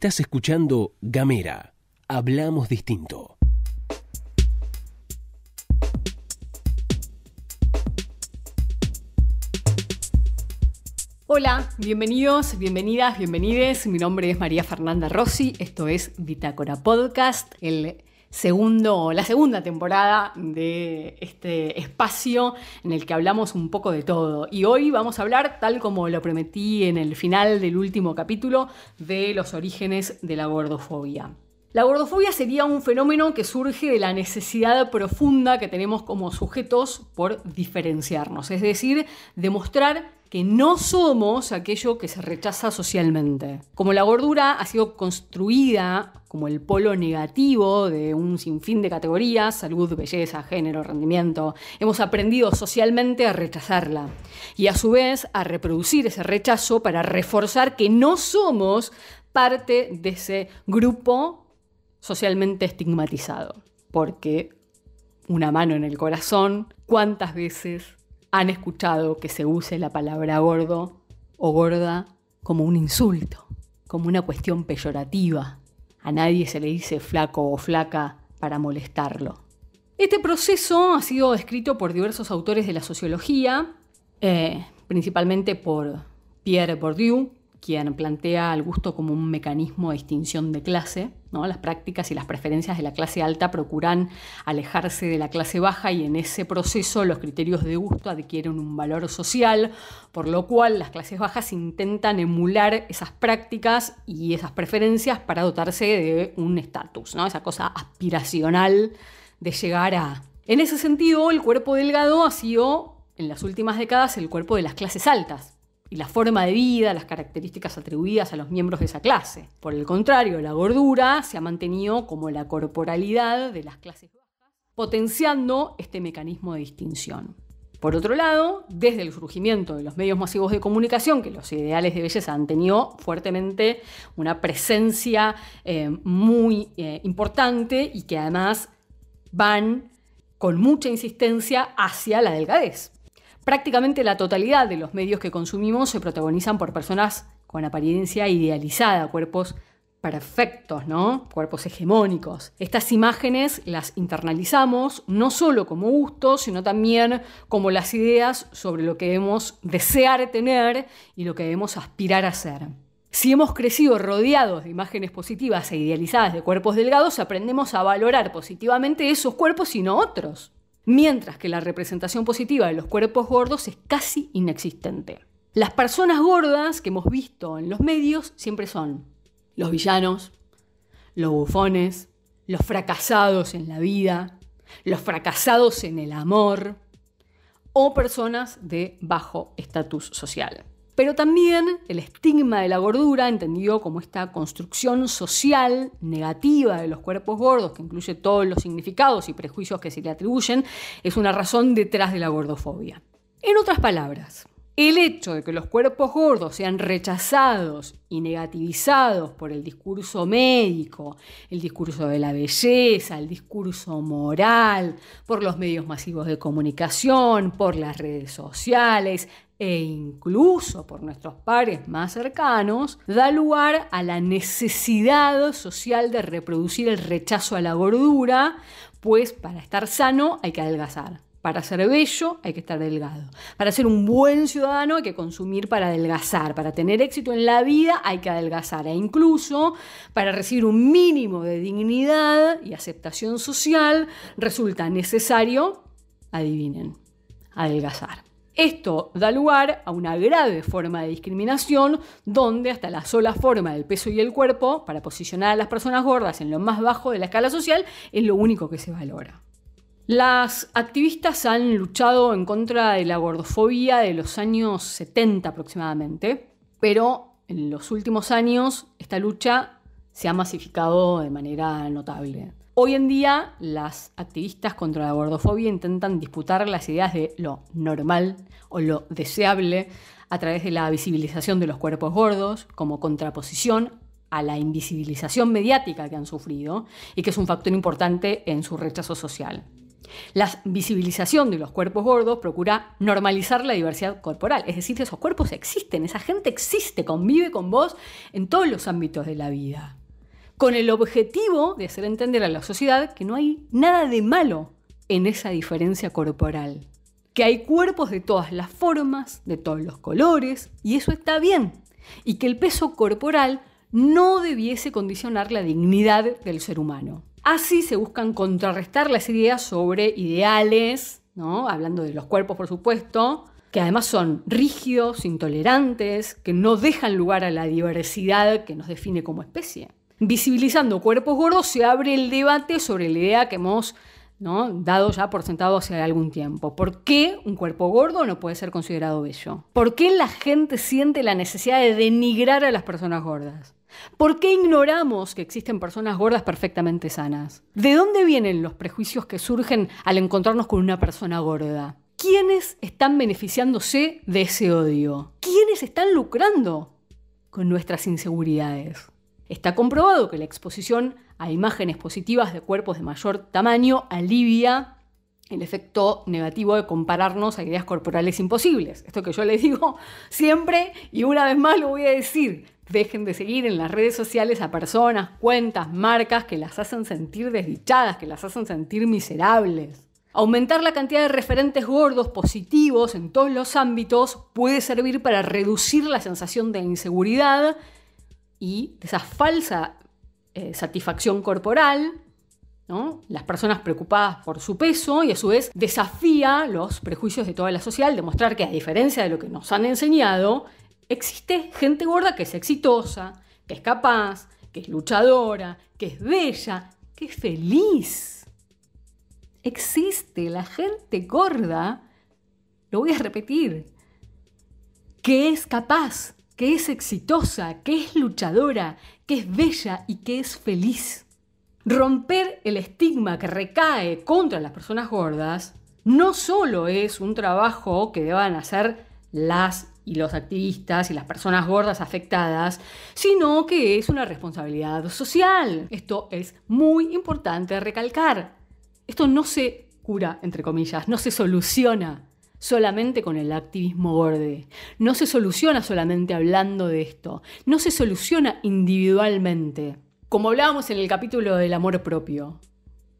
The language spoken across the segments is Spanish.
Estás escuchando Gamera. Hablamos distinto. Hola, bienvenidos, bienvenidas, bienvenides. Mi nombre es María Fernanda Rossi. Esto es Bitácora Podcast, el segundo, la segunda temporada de este espacio en el que hablamos un poco de todo. Y hoy vamos a hablar, tal como lo prometí en el final del último capítulo, de los orígenes de la gordofobia. La gordofobia sería un fenómeno que surge de la necesidad profunda que tenemos como sujetos por diferenciarnos, es decir, demostrar que no somos aquello que se rechaza socialmente. Como la gordura ha sido construida como el polo negativo de un sinfín de categorías, salud, belleza, género, rendimiento, hemos aprendido socialmente a rechazarla y a su vez a reproducir ese rechazo para reforzar que no somos parte de ese grupo socialmente estigmatizado. Porque una mano en el corazón, ¿cuántas veces han escuchado que se use la palabra gordo o gorda como un insulto, como una cuestión peyorativa. A nadie se le dice flaco o flaca para molestarlo. Este proceso ha sido descrito por diversos autores de la sociología, eh, principalmente por Pierre Bourdieu, quien plantea el gusto como un mecanismo de extinción de clase. ¿no? Las prácticas y las preferencias de la clase alta procuran alejarse de la clase baja y en ese proceso los criterios de gusto adquieren un valor social, por lo cual las clases bajas intentan emular esas prácticas y esas preferencias para dotarse de un estatus, ¿no? esa cosa aspiracional de llegar a... En ese sentido, el cuerpo delgado ha sido en las últimas décadas el cuerpo de las clases altas y la forma de vida, las características atribuidas a los miembros de esa clase. Por el contrario, la gordura se ha mantenido como la corporalidad de las clases bajas, potenciando este mecanismo de distinción. Por otro lado, desde el surgimiento de los medios masivos de comunicación, que los ideales de belleza han tenido fuertemente una presencia eh, muy eh, importante y que además van con mucha insistencia hacia la delgadez. Prácticamente la totalidad de los medios que consumimos se protagonizan por personas con apariencia idealizada, cuerpos perfectos, ¿no? Cuerpos hegemónicos. Estas imágenes las internalizamos no solo como gustos, sino también como las ideas sobre lo que debemos desear tener y lo que debemos aspirar a ser. Si hemos crecido rodeados de imágenes positivas e idealizadas de cuerpos delgados, aprendemos a valorar positivamente esos cuerpos y no otros mientras que la representación positiva de los cuerpos gordos es casi inexistente. Las personas gordas que hemos visto en los medios siempre son los villanos, los bufones, los fracasados en la vida, los fracasados en el amor o personas de bajo estatus social pero también el estigma de la gordura, entendido como esta construcción social negativa de los cuerpos gordos, que incluye todos los significados y prejuicios que se le atribuyen, es una razón detrás de la gordofobia. En otras palabras, el hecho de que los cuerpos gordos sean rechazados y negativizados por el discurso médico, el discurso de la belleza, el discurso moral, por los medios masivos de comunicación, por las redes sociales, e incluso por nuestros pares más cercanos, da lugar a la necesidad social de reproducir el rechazo a la gordura, pues para estar sano hay que adelgazar. Para ser bello hay que estar delgado. Para ser un buen ciudadano hay que consumir para adelgazar. Para tener éxito en la vida hay que adelgazar. E incluso para recibir un mínimo de dignidad y aceptación social resulta necesario, adivinen, adelgazar. Esto da lugar a una grave forma de discriminación donde hasta la sola forma del peso y el cuerpo, para posicionar a las personas gordas en lo más bajo de la escala social, es lo único que se valora. Las activistas han luchado en contra de la gordofobia de los años 70 aproximadamente, pero en los últimos años esta lucha se ha masificado de manera notable. Hoy en día las activistas contra la gordofobia intentan disputar las ideas de lo normal o lo deseable a través de la visibilización de los cuerpos gordos como contraposición a la invisibilización mediática que han sufrido y que es un factor importante en su rechazo social. La visibilización de los cuerpos gordos procura normalizar la diversidad corporal, es decir, esos cuerpos existen, esa gente existe, convive con vos en todos los ámbitos de la vida, con el objetivo de hacer entender a la sociedad que no hay nada de malo en esa diferencia corporal, que hay cuerpos de todas las formas, de todos los colores, y eso está bien, y que el peso corporal no debiese condicionar la dignidad del ser humano. Así se buscan contrarrestar las ideas sobre ideales, ¿no? hablando de los cuerpos por supuesto, que además son rígidos, intolerantes, que no dejan lugar a la diversidad que nos define como especie. Visibilizando cuerpos gordos se abre el debate sobre la idea que hemos ¿no? dado ya por sentado hace algún tiempo. ¿Por qué un cuerpo gordo no puede ser considerado bello? ¿Por qué la gente siente la necesidad de denigrar a las personas gordas? ¿Por qué ignoramos que existen personas gordas perfectamente sanas? ¿De dónde vienen los prejuicios que surgen al encontrarnos con una persona gorda? ¿Quiénes están beneficiándose de ese odio? ¿Quiénes están lucrando con nuestras inseguridades? Está comprobado que la exposición a imágenes positivas de cuerpos de mayor tamaño alivia el efecto negativo de compararnos a ideas corporales imposibles. Esto que yo les digo siempre y una vez más lo voy a decir. Dejen de seguir en las redes sociales a personas, cuentas, marcas que las hacen sentir desdichadas, que las hacen sentir miserables. Aumentar la cantidad de referentes gordos positivos en todos los ámbitos puede servir para reducir la sensación de inseguridad y de esa falsa eh, satisfacción corporal, las personas preocupadas por su peso y a su vez desafía los prejuicios de toda la sociedad, demostrar que a diferencia de lo que nos han enseñado, existe gente gorda que es exitosa, que es capaz, que es luchadora, que es bella, que es feliz. Existe la gente gorda, lo voy a repetir, que es capaz, que es exitosa, que es luchadora, que es bella y que es feliz. Romper el estigma que recae contra las personas gordas no solo es un trabajo que deban hacer las y los activistas y las personas gordas afectadas, sino que es una responsabilidad social. Esto es muy importante recalcar. Esto no se cura, entre comillas, no se soluciona solamente con el activismo gordo. No se soluciona solamente hablando de esto. No se soluciona individualmente. Como hablábamos en el capítulo del amor propio.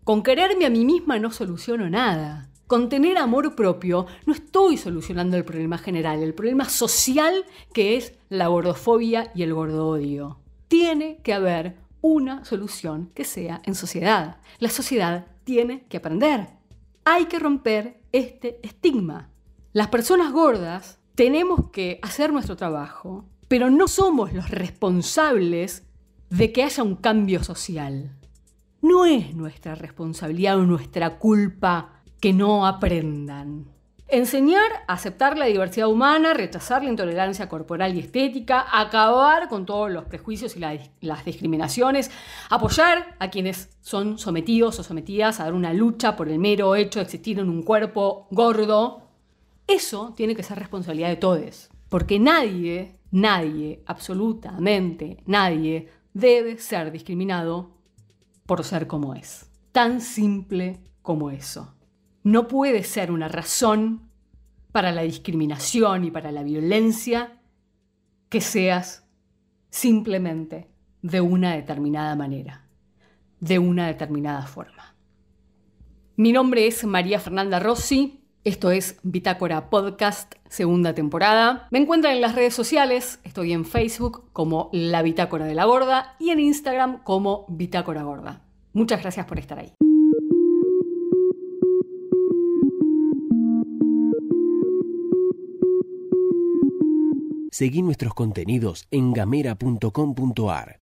Con quererme a mí misma no soluciono nada. Con tener amor propio no estoy solucionando el problema general, el problema social que es la gordofobia y el gordo-odio. Tiene que haber una solución que sea en sociedad. La sociedad tiene que aprender. Hay que romper este estigma. Las personas gordas tenemos que hacer nuestro trabajo, pero no somos los responsables de que haya un cambio social. No es nuestra responsabilidad o nuestra culpa que no aprendan. Enseñar a aceptar la diversidad humana, rechazar la intolerancia corporal y estética, acabar con todos los prejuicios y las discriminaciones, apoyar a quienes son sometidos o sometidas a dar una lucha por el mero hecho de existir en un cuerpo gordo, eso tiene que ser responsabilidad de todos. Porque nadie, nadie, absolutamente nadie, debe ser discriminado por ser como es. Tan simple como eso no puede ser una razón para la discriminación y para la violencia que seas simplemente de una determinada manera, de una determinada forma. Mi nombre es María Fernanda Rossi, esto es Bitácora Podcast, segunda temporada. Me encuentran en las redes sociales, estoy en Facebook como La Bitácora de la Gorda y en Instagram como Bitácora Gorda. Muchas gracias por estar ahí. Seguí nuestros contenidos en gamera.com.ar.